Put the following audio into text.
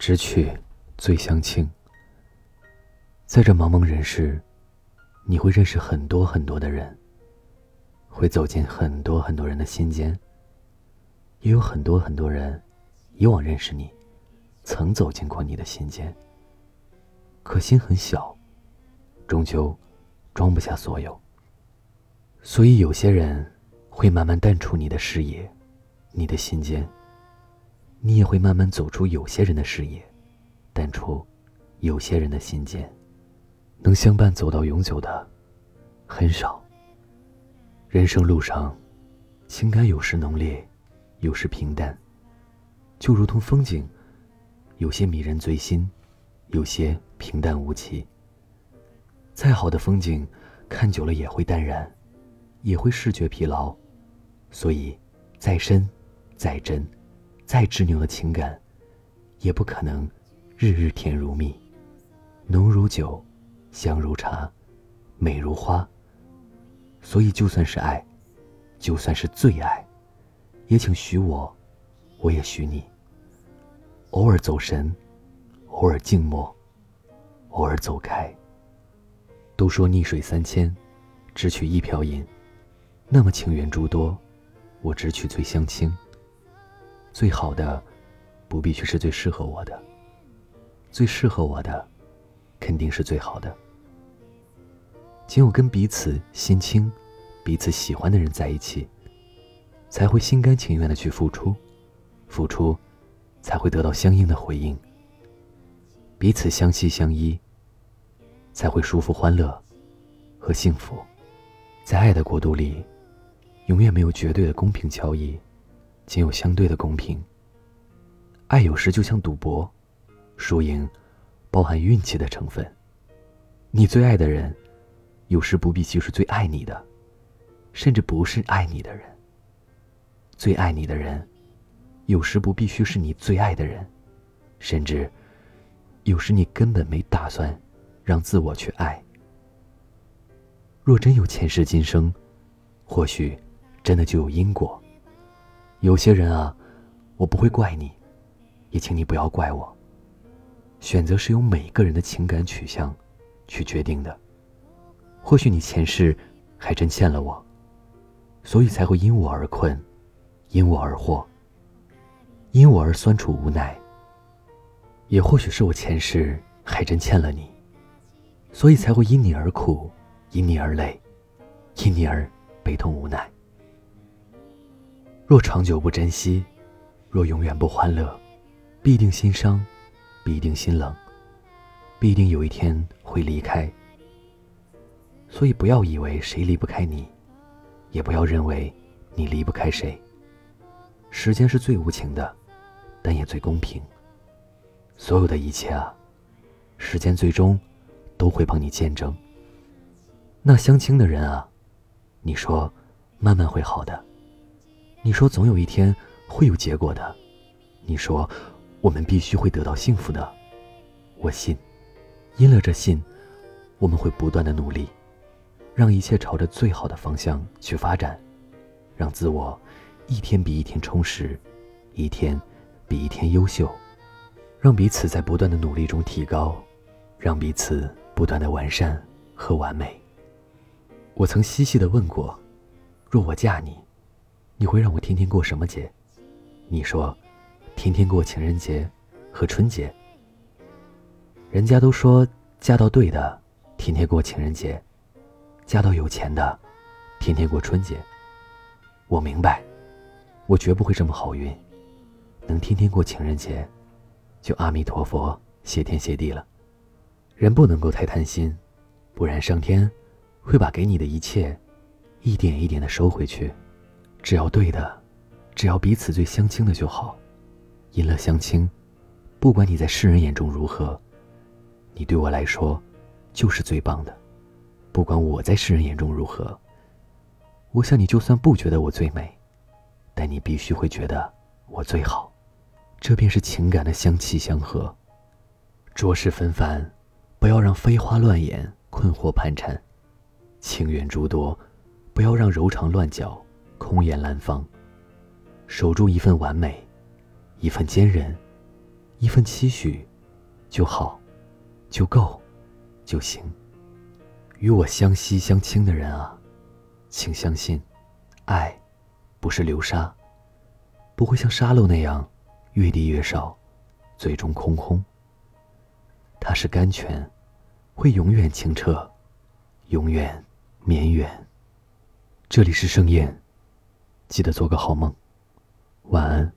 知趣最相亲。在这茫茫人世，你会认识很多很多的人，会走进很多很多人的心间，也有很多很多人以往认识你，曾走进过你的心间。可心很小，终究装不下所有，所以有些人会慢慢淡出你的视野，你的心间。你也会慢慢走出有些人的视野，淡出有些人的心间。能相伴走到永久的很少。人生路上，情感有时浓烈，有时平淡，就如同风景，有些迷人醉心，有些平淡无奇。再好的风景，看久了也会淡然，也会视觉疲劳。所以，再深，再真。再执拗的情感，也不可能日日甜如蜜，浓如酒，香如茶，美如花。所以，就算是爱，就算是最爱，也请许我，我也许你。偶尔走神，偶尔静默，偶尔走开。都说逆水三千，只取一瓢饮。那么情缘诸多，我只取最相亲。最好的，不必去是最适合我的。最适合我的，肯定是最好的。仅有跟彼此心清、彼此喜欢的人在一起，才会心甘情愿的去付出，付出，才会得到相应的回应。彼此相惜相依，才会舒服、欢乐和幸福。在爱的国度里，永远没有绝对的公平交易。仅有相对的公平。爱有时就像赌博，输赢包含运气的成分。你最爱的人，有时不必就是最爱你的，甚至不是爱你的人。最爱你的人，有时不必须是你最爱的人，甚至有时你根本没打算让自我去爱。若真有前世今生，或许真的就有因果。有些人啊，我不会怪你，也请你不要怪我。选择是由每个人的情感取向去决定的。或许你前世还真欠了我，所以才会因我而困，因我而惑，因我而酸楚无奈。也或许是我前世还真欠了你，所以才会因你而苦，因你而累，因你而悲痛无奈。若长久不珍惜，若永远不欢乐，必定心伤，必定心冷，必定有一天会离开。所以不要以为谁离不开你，也不要认为你离不开谁。时间是最无情的，但也最公平。所有的一切啊，时间最终都会帮你见证。那相亲的人啊，你说慢慢会好的。你说总有一天会有结果的，你说我们必须会得到幸福的，我信，因了这信，我们会不断的努力，让一切朝着最好的方向去发展，让自我一天比一天充实，一天比一天优秀，让彼此在不断的努力中提高，让彼此不断的完善和完美。我曾细细的问过，若我嫁你。你会让我天天过什么节？你说，天天过情人节和春节。人家都说嫁到对的，天天过情人节；嫁到有钱的，天天过春节。我明白，我绝不会这么好运，能天天过情人节，就阿弥陀佛，谢天谢地了。人不能够太贪心，不然上天会把给你的一切，一点一点的收回去。只要对的，只要彼此最相亲的就好。因了相亲，不管你在世人眼中如何，你对我来说就是最棒的。不管我在世人眼中如何，我想你就算不觉得我最美，但你必须会觉得我最好。这便是情感的相契相合。浊世纷繁，不要让飞花乱眼困惑盘缠；情缘诸多，不要让柔肠乱搅。空言兰芳，守住一份完美，一份坚韧，一份期许，就好，就够，就行。与我相惜相亲的人啊，请相信，爱不是流沙，不会像沙漏那样越滴越少，最终空空。它是甘泉，会永远清澈，永远绵远。这里是盛宴，记得做个好梦，晚安。